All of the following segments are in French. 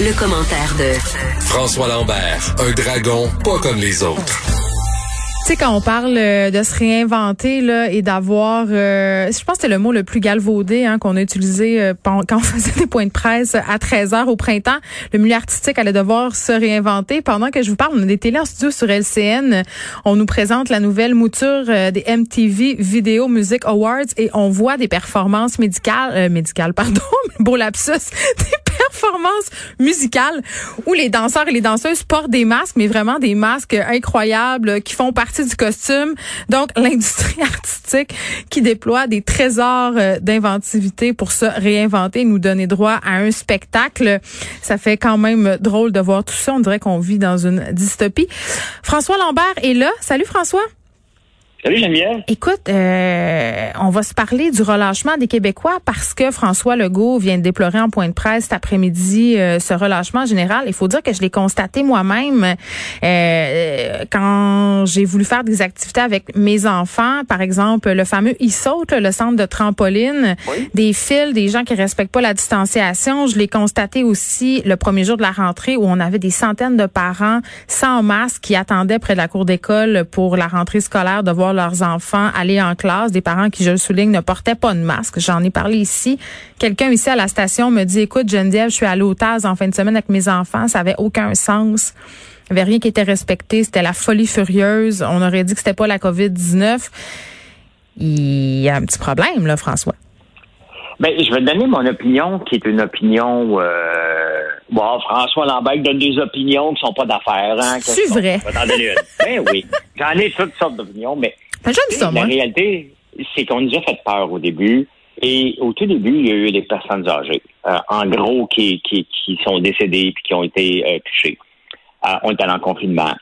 Le commentaire de François Lambert, un dragon pas comme les autres. Sais, quand on parle euh, de se réinventer là, et d'avoir, euh, je pense que c'est le mot le plus galvaudé hein, qu'on a utilisé euh, quand on faisait des points de presse à 13 heures au printemps, le milieu artistique allait devoir se réinventer. Pendant que je vous parle, on a des télés en studio sur LCN. On nous présente la nouvelle mouture des MTV Video Music Awards et on voit des performances médicales, médicales, pardon, beau lapsus, performances musicales où les danseurs et les danseuses portent des masques, mais vraiment des masques incroyables qui font partie du costume. Donc, l'industrie artistique qui déploie des trésors euh, d'inventivité pour se réinventer, nous donner droit à un spectacle. Ça fait quand même drôle de voir tout ça. On dirait qu'on vit dans une dystopie. François Lambert est là. Salut François. Salut Geneviève. Écoute, euh, on va se parler du relâchement des Québécois parce que François Legault vient de déplorer en point de presse cet après-midi euh, ce relâchement général. Il faut dire que je l'ai constaté moi-même euh, quand j'ai voulu faire des activités avec mes enfants, par exemple le fameux e-saute, le centre de trampoline, des fils, des gens qui respectent pas la distanciation. Je l'ai constaté aussi le premier jour de la rentrée où on avait des centaines de parents sans masque qui attendaient près de la cour d'école pour la rentrée scolaire de voir leurs enfants aller en classe, des parents qui, je le souligne, ne portaient pas de masque. J'en ai parlé ici. Quelqu'un ici à la station me dit, écoute, Geneviève, je suis à l'Otaz en fin de semaine avec mes enfants. Ça avait aucun sens. Il n'y avait rien qui était respecté. C'était la folie furieuse. On aurait dit que c'était pas la COVID-19. Il y a un petit problème, là, François. Ben, je vais donner mon opinion, qui est une opinion. Euh, bon, François Lambert donne des opinions qui sont pas d'affaires. Hein, C'est vrai. ben oui, j'en ai toutes sortes d'opinions, mais ben, ça, la réalité, c'est qu'on nous a fait peur au début. Et au tout début, il y a eu des personnes âgées, euh, en gros, qui, qui, qui sont décédées puis qui ont été euh, touchées. Euh, on est allé en confinement.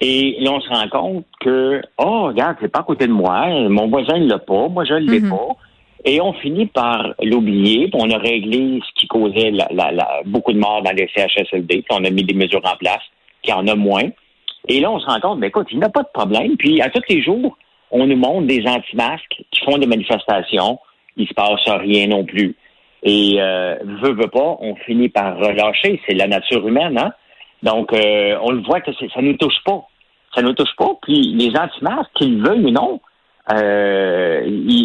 Et là, on se rend compte que, oh, regarde, c'est pas à côté de moi, mon voisin ne l'a pas, moi je ne l'ai mm-hmm. pas. Et on finit par l'oublier, on a réglé ce qui causait beaucoup de morts dans les CHSLD, puis on a mis des mesures en place, qui en a moins. Et là, on se rend compte, ben écoute, il n'y a pas de problème. Puis à tous les jours, on nous montre des anti-masques qui font des manifestations. Il se passe rien non plus. Et euh, veut, veut pas, on finit par relâcher. C'est la nature humaine, hein? Donc, euh, on le voit que ça ne nous touche pas. Ça nous touche pas. Puis les anti-masques, qu'ils veulent ou non, euh,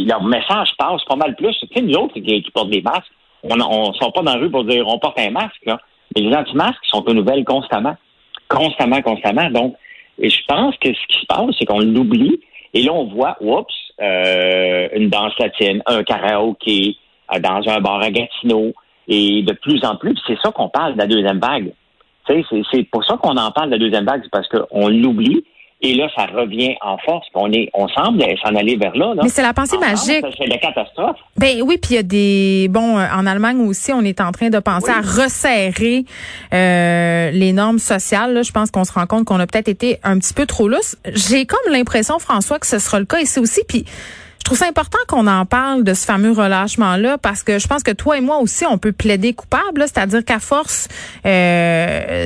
leur message passe pas mal plus. Tu sais, nous autres qui, portent des masques, on ne sort pas dans la rue pour dire on porte un masque. Là. Mais les anti-masques sont aux nouvelles constamment. Constamment, constamment. Donc, et je pense que ce qui se passe, c'est qu'on l'oublie. Et là, on voit, oups, euh, une danse latine, un karaoké euh, dans un bar à Gatineau. Et de plus en plus, c'est ça qu'on parle de la deuxième vague. C'est pour ça qu'on en parle de la deuxième vague, c'est parce qu'on l'oublie. Et là, ça revient en force. On est, on semble s'en aller vers là. Mais c'est la pensée magique. C'est la catastrophe. Ben oui, puis il y a des bon euh, en Allemagne aussi, on est en train de penser à resserrer euh, les normes sociales. Là. Je pense qu'on se rend compte qu'on a peut-être été un petit peu trop lousse. J'ai comme l'impression, François, que ce sera le cas ici aussi. Puis je trouve ça important qu'on en parle de ce fameux relâchement-là parce que je pense que toi et moi aussi, on peut plaider coupable, c'est-à-dire qu'à force euh,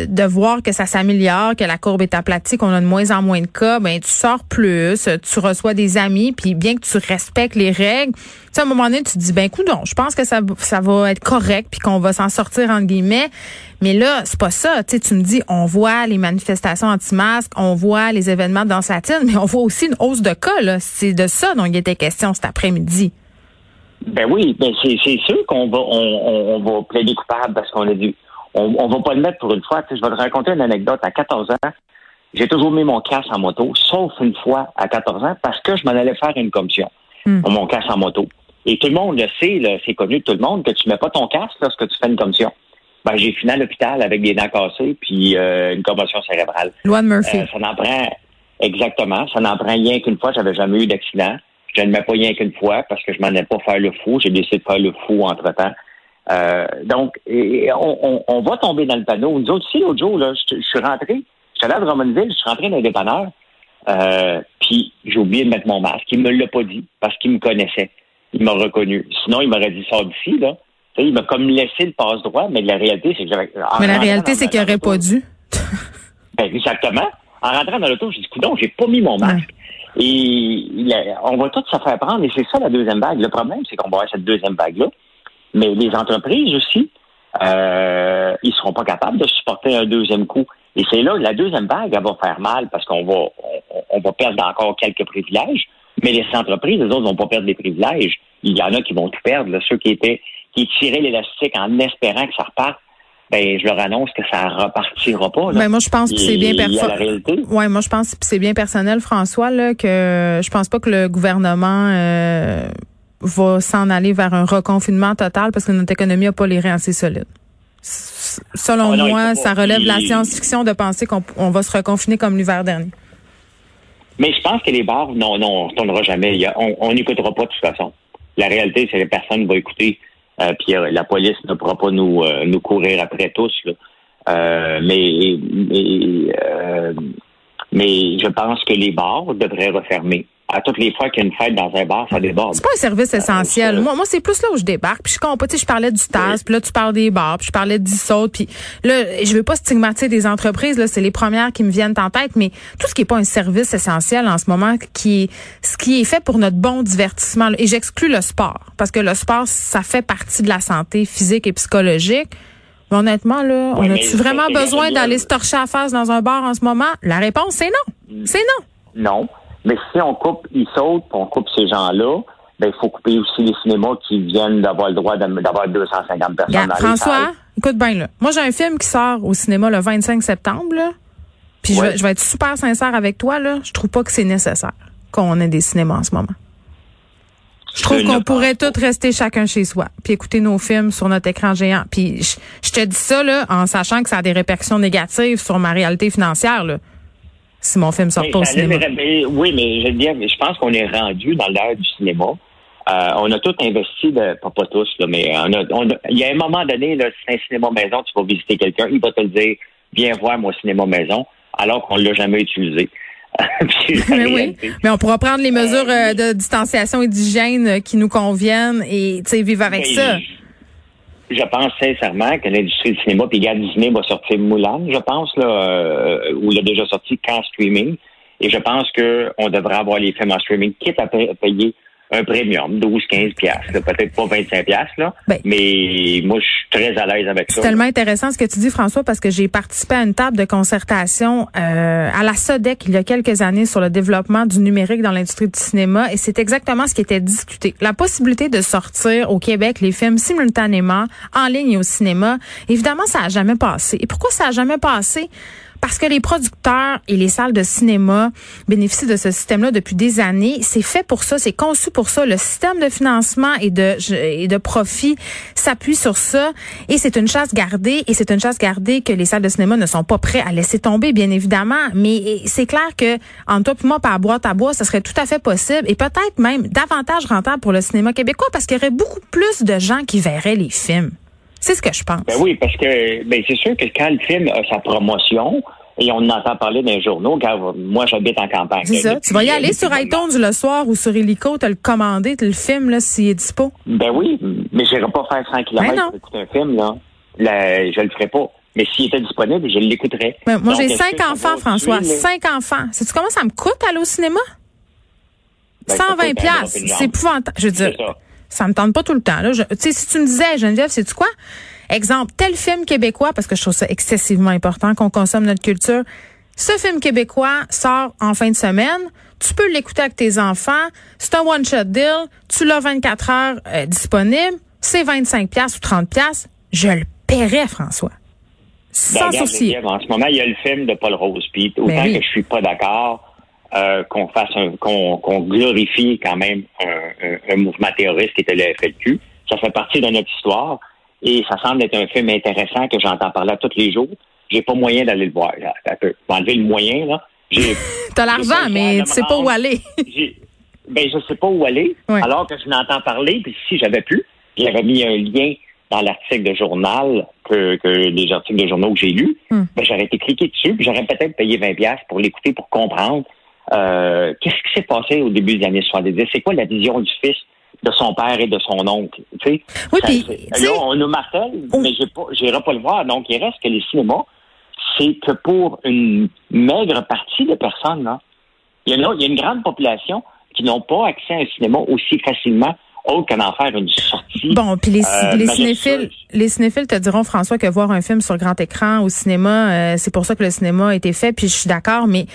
de voir que ça s'améliore, que la courbe est aplatie, qu'on a de moins en moins de cas, ben tu sors plus, tu reçois des amis, puis bien que tu respectes les règles, tu sais, à un moment donné, tu te dis, ben écoute, non, je pense que ça, ça va être correct, puis qu'on va s'en sortir, entre guillemets. Mais là, c'est pas ça. Tu, sais, me dis, on voit les manifestations anti-masques, on voit les événements de danse latine, mais on voit aussi une hausse de cas. C'est de ça dont il était question cet après-midi. Ben oui, ben c'est, sûr qu'on va on, on, va plaider coupable parce qu'on a dit on, on va pas le mettre pour une fois. Tu sais, je vais te raconter une anecdote. À 14 ans, j'ai toujours mis mon casque en moto, sauf une fois à 14 ans, parce que je m'en allais faire une commission. Hmm. Mon casque en moto. Et tout le monde le sait, là, c'est connu de tout le monde, que tu mets pas ton casque lorsque tu fais une commission ben, j'ai fini à l'hôpital avec des dents cassées puis euh, une commotion cérébrale. Loi Murphy. Euh, ça n'en prend exactement. Ça n'en prend rien qu'une fois. J'avais jamais eu d'accident. Je ne mets pas rien qu'une fois parce que je m'en ai pas faire le fou. J'ai décidé de faire le fou entre temps. Euh, donc, on, on, va tomber dans le panneau. Nous autres, ici, l'autre jour, là, je, suis rentré, je suis allé à Drummondville, je suis rentré dans le dépanneur, euh, puis j'ai oublié de mettre mon masque. Il me l'a pas dit parce qu'il me connaissait. Il m'a reconnu. Sinon, il m'aurait dit, sors d'ici, là il m'a comme laissé le passe-droit, mais la réalité, c'est que j'avais. Mais la réalité, c'est qu'il n'aurait pas dû. ben, exactement. En rentrant dans l'auto, j'ai dit, coudon, j'ai pas mis mon masque. Et on va tout se faire prendre, et c'est ça la deuxième vague. Le problème, c'est qu'on va avoir cette deuxième vague-là. Mais les entreprises aussi, euh, ils seront pas capables de supporter un deuxième coup. Et c'est là, la deuxième vague, elle va faire mal parce qu'on va, on, va perdre encore quelques privilèges. Mais les entreprises, les autres, vont pas perdre des privilèges. Il y en a qui vont tout perdre. ceux qui étaient, qui tiraient l'élastique en espérant que ça reparte, ben je leur annonce que ça repartira pas. Ben moi je pense que c'est bien personnel. Ouais, moi je pense que c'est bien personnel, François, là, que je pense pas que le gouvernement euh, va s'en aller vers un reconfinement total parce que notre économie n'a pas les reins assez solides. Selon ah moi, ça relève de la science-fiction de penser qu'on va se reconfiner comme l'hiver dernier. Mais je pense que les bars, non, non, on ne tournera jamais. on n'écoutera pas de toute façon. La réalité, c'est que personne ne va écouter. Euh, puis euh, la police ne pourra pas nous, euh, nous courir après tous. mais mais, mais je pense que les bars devraient refermer à toutes les fois qu'il y a une fête dans un bar, ça déborde. C'est pas un service essentiel. moi, moi c'est plus là où je débarque. Puis je comprends, tu sais, je parlais du TAS, puis là tu parles des bars, puis je parlais d'ISOT, puis là, je veux pas stigmatiser des entreprises, là, c'est les premières qui me viennent en tête, mais tout ce qui est pas un service essentiel en ce moment, qui est ce qui est fait pour notre bon divertissement, et j'exclus le sport, parce que le sport, ça fait partie de la santé physique et psychologique. Mais honnêtement, là, on a-tu vraiment besoin d'aller se torcher à face dans un bar en ce moment? La réponse, c'est non. C'est non. Non. Mais si on coupe, ils sautent, on coupe ces gens-là, ben, il faut couper aussi les cinémas qui viennent d'avoir le droit d'avoir 250 personnes dans François, écoute bien là. Moi, j'ai un film qui sort au cinéma le 25 septembre, là. Puis je, vais, je, vais, être super sincère avec toi, là. Je trouve pas que c'est nécessaire qu'on ait des cinémas en ce moment. Je trouve qu'on pourrait tous rester chacun chez soi, puis écouter nos films sur notre écran géant. Puis je, je, te dis ça là, en sachant que ça a des répercussions négatives sur ma réalité financière. Là si mon film sort pas au cinéma. oui, mais je veux dire, je pense qu'on est rendu dans l'ère du cinéma. Euh, on a tout investi, de, pas, pas tous, là, mais on a, on il y a un moment donné, là, c'est un cinéma maison, tu vas visiter quelqu'un, il va te le dire, viens voir mon cinéma maison, alors qu'on ne l'a jamais utilisé. mais oui, mais on pourra prendre les mesures euh, de distanciation et d'hygiène qui nous conviennent et vivre avec ça je pense sincèrement que l'industrie du cinéma, puis Disney va sortir Moulin, je pense, là, euh, ou il a déjà sorti qu'en streaming. Et je pense qu'on devrait avoir les films en streaming, quitte à payer un premium, 12, 15 piastres, peut-être pas 25 piastres, là, ben, mais moi, je suis très à l'aise avec ça. C'est tellement intéressant ce que tu dis, François, parce que j'ai participé à une table de concertation euh, à la SODEC il y a quelques années sur le développement du numérique dans l'industrie du cinéma, et c'est exactement ce qui était discuté. La possibilité de sortir au Québec les films simultanément, en ligne et au cinéma, évidemment, ça a jamais passé. Et pourquoi ça a jamais passé? Parce que les producteurs et les salles de cinéma bénéficient de ce système-là depuis des années. C'est fait pour ça, c'est conçu pour ça. Le système de financement et de, et de profit s'appuie sur ça et c'est une chasse gardée et c'est une chasse gardée que les salles de cinéma ne sont pas prêts à laisser tomber, bien évidemment. Mais c'est clair que en toi et moi, par boîte à bois, ça serait tout à fait possible et peut-être même davantage rentable pour le cinéma québécois parce qu'il y aurait beaucoup plus de gens qui verraient les films. C'est ce que je pense. Ben oui, parce que ben c'est sûr que quand le film a sa promotion, et on en entend parler dans les journaux, car moi j'habite en campagne. C'est ça. Tu vas y aller sur iTunes le soir ou sur Helico, te le commander, te le film là s'il est dispo. Ben oui, mais je n'irai pas faire 100 km ben pour écouter un film là. là je le ferai pas. Mais s'il était disponible, je l'écouterais. Ben, moi, j'ai cinq enfants, François. Cinq enfants. Sais-tu comment ça me coûte aller au cinéma? 120 ben, pièces. C'est épouvantable. Je veux dire, ça me tente pas tout le temps. Là. Tu sais, si tu me disais, Geneviève, c'est tu quoi? Exemple, tel film québécois, parce que je trouve ça excessivement important qu'on consomme notre culture. Ce film québécois sort en fin de semaine. Tu peux l'écouter avec tes enfants. C'est un one-shot deal. Tu l'as 24 heures euh, disponible. C'est 25 pièces ou 30 pièces. Je le paierais, François. Sans ben, souci. En ce moment, il y a le film de Paul Rose. Puis ben autant que je suis pas d'accord euh, qu'on fasse un, qu'on, glorifie quand même un, mouvement terroriste qui était le FLQ. Ça fait partie de notre histoire et ça semble être un film intéressant que j'entends parler tous les jours. J'ai pas moyen d'aller le voir. Là. enlever le moyen, là. T'as l'argent, mais tu sais pas où aller. ben, je sais pas où aller. Alors que je n'entends parler, puis si j'avais pu, j'avais mis un lien dans l'article de journal que, que les articles de journaux que j'ai lus, hmm. ben, j'aurais été cliqué dessus, puis j'aurais peut-être payé 20$ pour l'écouter, pour comprendre euh, qu'est-ce qui s'est passé au début des années 70? C'est quoi la vision du fils de son père et de son oncle? Oui, puis, là, on nous martèle, mais je n'irai pas le voir. Donc, il reste que les cinémas, c'est que pour une maigre partie de personnes, là, il y, a une, il y a une grande population qui n'ont pas accès à un cinéma aussi facilement autre qu'en en faire une sortie. Bon, puis les, euh, les cinéphiles, les cinéphiles te diront, François, que voir un film sur grand écran au cinéma, euh, c'est pour ça que le cinéma a été fait, puis je suis d'accord, mais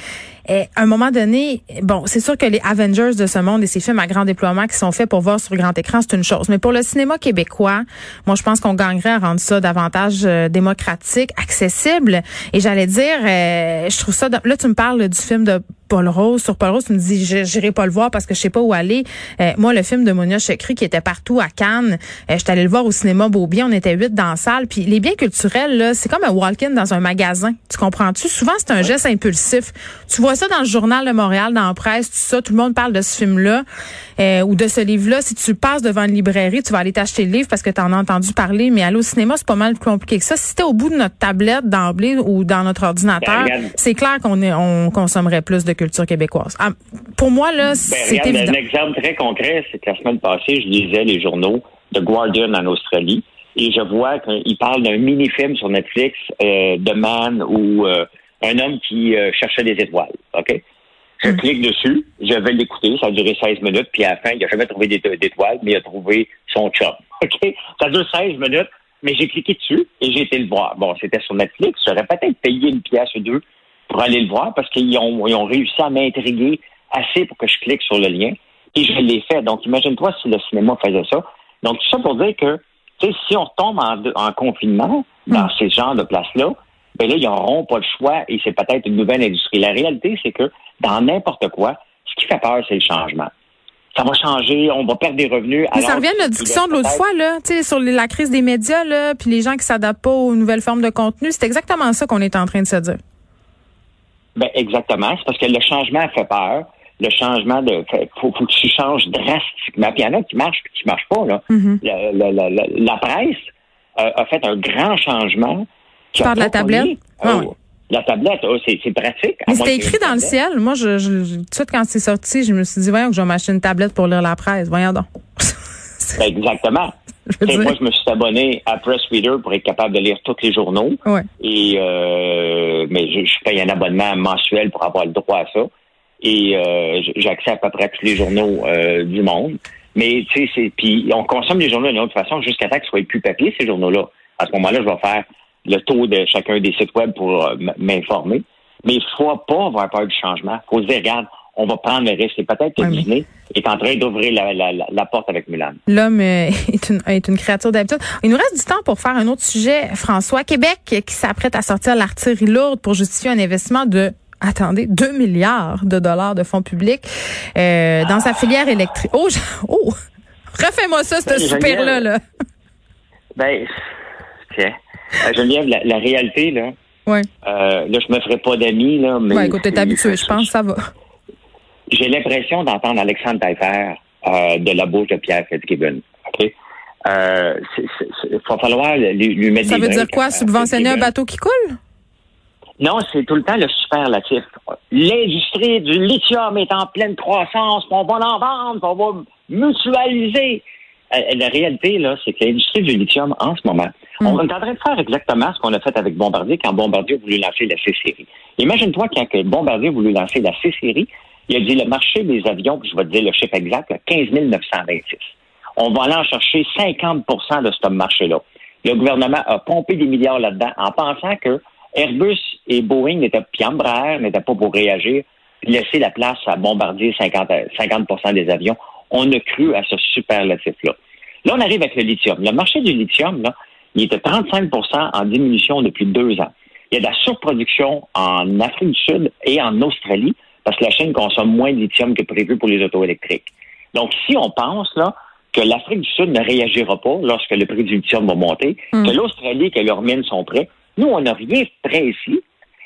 eh, à un moment donné, bon, c'est sûr que les Avengers de ce monde et ces films à grand déploiement qui sont faits pour voir sur grand écran, c'est une chose. Mais pour le cinéma québécois, moi, je pense qu'on gagnerait à rendre ça davantage euh, démocratique, accessible. Et j'allais dire, je trouve ça... Là, tu me parles du film de Paul Rose. Sur Paul Rose, tu me dis, j'irai pas le voir parce que je sais pas où aller. Euh, moi, le film de Monia Chekri qui était partout à Cannes, euh, j'étais allée le voir au cinéma Beaubien. On était huit dans la salle. Puis les biens culturels, là, c'est comme un walk-in dans un magasin. Tu comprends-tu? Souvent, c'est un geste impulsif. Tu vois ça dans le journal de Montréal, dans la presse, tout ça. Tout le monde parle de ce film-là euh, ou de ce livre-là. Si tu passes devant une librairie, tu vas aller t'acheter le livre parce que tu en as entendu parler. Mais aller au cinéma, c'est pas mal plus compliqué que ça. Si c'était au bout de notre tablette d'emblée ou dans notre ordinateur, ben, c'est clair qu'on on consommerait plus de culture québécoise. Ah, pour moi, là, ben, c'est évident. Un exemple très concret, c'est que la semaine passée, je lisais les journaux de Guardian en Australie et je vois qu'il parle d'un mini-film sur Netflix, euh, de Man ou euh, un homme qui euh, cherchait des étoiles. OK? Je hmm. clique dessus, je vais l'écouter, ça a duré 16 minutes, puis à la fin, il n'a jamais trouvé d'étoiles, mais il a trouvé son chum. OK? Ça dure 16 minutes, mais j'ai cliqué dessus et j'ai été le voir. Bon, c'était sur Netflix, j'aurais peut-être payé une pièce ou deux pour aller le voir parce qu'ils ont, ils ont réussi à m'intriguer assez pour que je clique sur le lien et je l'ai fait. Donc, imagine-toi si le cinéma faisait ça. Donc, tout ça pour dire que, tu sais, si on retombe en, confinement dans hmm. ces genres de places-là, ben là, ils n'auront pas le choix et c'est peut-être une nouvelle industrie. La réalité, c'est que dans n'importe quoi, ce qui fait peur, c'est le changement. Ça va changer, on va perdre des revenus. Mais ça revient à notre discussion de l'autre fois, là, sur la crise des médias, là, puis les gens qui s'adaptent pas aux nouvelles formes de contenu. C'est exactement ça qu'on est en train de se dire. Ben exactement. C'est parce que le changement fait peur. Le changement de faut, faut que tu changes drastiquement. Puis il y en a qui marchent et qui marchent pas. Là. Mm-hmm. la, presse euh, a fait un grand changement. Tu parles de la tablette? Oh, la tablette, oh, c'est pratique. Mais c'était écrit dans le ciel. Moi, je, je, tout de suite, quand c'est sorti, je me suis dit, voyons que je vais m'acheter une tablette pour lire la presse. Voyons donc. Ben, exactement. moi, je me suis abonné à Press Reader pour être capable de lire tous les journaux. Et euh, mais je, paye un abonnement mensuel pour avoir le droit à ça. Et euh, j'accède à peu près tous les journaux euh, du monde. Mais tu sais, puis on consomme les journaux d'une autre façon jusqu'à temps qu'ils soient plus papier ces journaux-là. À ce moment-là, je vais faire le taux de chacun des sites web pour m'informer. Mais il faut pas avoir peur du changement. Il faut se dire, regarde, on va prendre le risque. Et peut-être que Disney est en train d'ouvrir la, porte avec Mulan. L'homme euh, est une, est une créature d'habitude. Il nous reste du temps pour faire un autre sujet. François, Québec qui s'apprête à sortir l'artillerie lourde pour justifier un investissement de attendez, 2 milliards de dollars de fonds publics euh, dans sa filière électrique. Oh, oh refais-moi ça, ce super-là. Là. Ben, tiens. Euh, Geneviève, la, la réalité, là, ouais. euh, là, je me ferai pas d'amis, là, mais... Ouais, écoute, t'es habitué, je pense, ça va. J'ai l'impression d'entendre Alexandre Taillefer euh, de la bouche de Pierre Fitzgibbon. OK? Euh, il va falloir lui, lui mettre Ça veut dire quoi? Subventionner un bateau qui coule? Non, c'est tout le temps le superlatif. L'industrie du lithium est en pleine croissance, on va en vendre, on va mutualiser. Euh, la réalité, là, c'est que l'industrie du lithium, en ce moment, on hmm. est en train de faire exactement ce qu'on a fait avec Bombardier quand Bombardier a voulu lancer la C-Série. Imagine-toi quand Bombardier a voulu lancer la C-Série, il a dit le marché des avions, je vais te dire le chiffre exact, 15 926. On va aller en chercher 50% de ce marché-là. Le gouvernement a pompé des milliards là-dedans en pensant que Airbus et Boeing n'étaient pas, n'étaient pas pour réagir, laisser la place à bombarder 50, 50 des avions. On a cru à ce superlatif-là. Là, on arrive avec le lithium. Le marché du lithium, là, il était 35% en diminution depuis deux ans. Il y a de la surproduction en Afrique du Sud et en Australie parce que la Chine consomme moins de lithium que prévu pour les autos électriques. Donc, si on pense là que l'Afrique du Sud ne réagira pas lorsque le prix du lithium va monter, hmm. que l'Australie, que leurs mines sont prêts, nous, on n'a rien de prêt ici.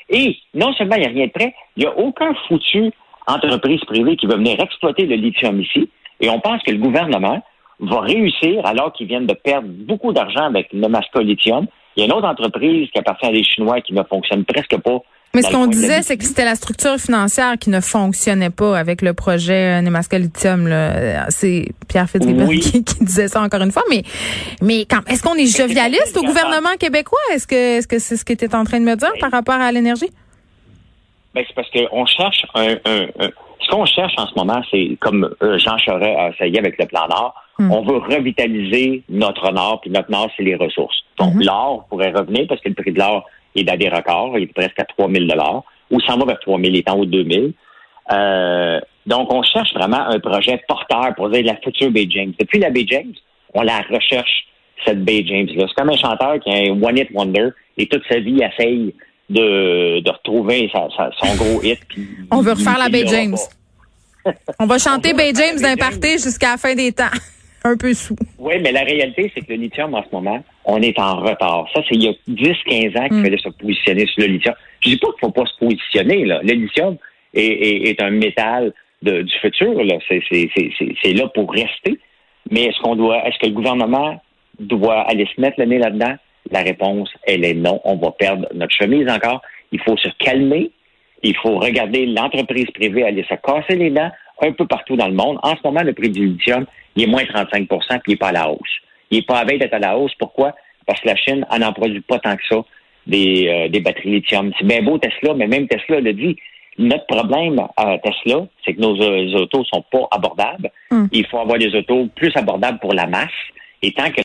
Et non seulement il n'y a rien de prêt, il n'y a aucun foutu entreprise privée qui va venir exploiter le lithium ici. Et on pense que le gouvernement va réussir, alors qu'ils viennent de perdre beaucoup d'argent avec le Lithium. Il y a une autre entreprise qui appartient à des Chinois qui ne fonctionne presque pas mais ce qu'on disait, c'est que c'était la structure financière qui ne fonctionnait pas avec le projet euh, Nemaska Lithium. C'est Pierre Fitzgibbon qui, disait ça encore une fois. Mais, mais est-ce qu'on est jovialiste au gouvernement québécois? Est-ce que est-ce que c'est ce que tu en train de me dire par rapport à l'énergie? Ben, c'est parce qu'on cherche un, ce qu'on cherche en ce moment, c'est comme euh, Jean Charest a essayé avec le plan Nord, Hmm. On veut revitaliser notre nord, puis notre nord, c'est les ressources. Donc, Mhm. l'or pourrait revenir parce que le prix de l'or est dans des records, il est presque à 3 000 ou s'en va vers 3 000, il est en haut de 2 000 euh, donc, on cherche vraiment un projet porteur pour dire la future Bay James. Depuis la Bay James, on la recherche, cette Bay James-là. C'est comme un chanteur qui a un One Hit Wonder et toute sa vie essaye de, de retrouver sa- sa- son gros hit. puis On veut refaire la Bay James. On va chanter Bay James d'un party jusqu'à la fin des temps. Un peu sous. Oui, mais la réalité, c'est que le lithium, en ce moment, on est en retard. Ça, c'est il y a 10-15 ans qu'il Mm. fallait se positionner sur le lithium. Je dis pas qu'il faut pas se positionner, là. Le lithium est, est- est un métal de- du futur, là. C'est là pour rester. Mais est-ce qu'on doit, est-ce que le gouvernement doit aller se mettre le nez là-dedans? La réponse, elle est non. On va perdre notre chemise encore. Il faut se calmer. Il faut regarder l'entreprise privée aller se casser les dents un peu partout dans le monde. En ce moment, le prix du lithium, il est moins 35% puis il n'est pas à la hausse. Il n'est pas à veille d'être à la hausse. Pourquoi? Parce que la Chine en n'en produit pas tant que ça des, euh, des batteries lithium. C'est bien beau Tesla, mais même Tesla le dit. Notre problème à Tesla, c'est que nos euh, autos sont pas abordables. Hum. Il faut avoir des autos plus abordables pour la masse. Et tant que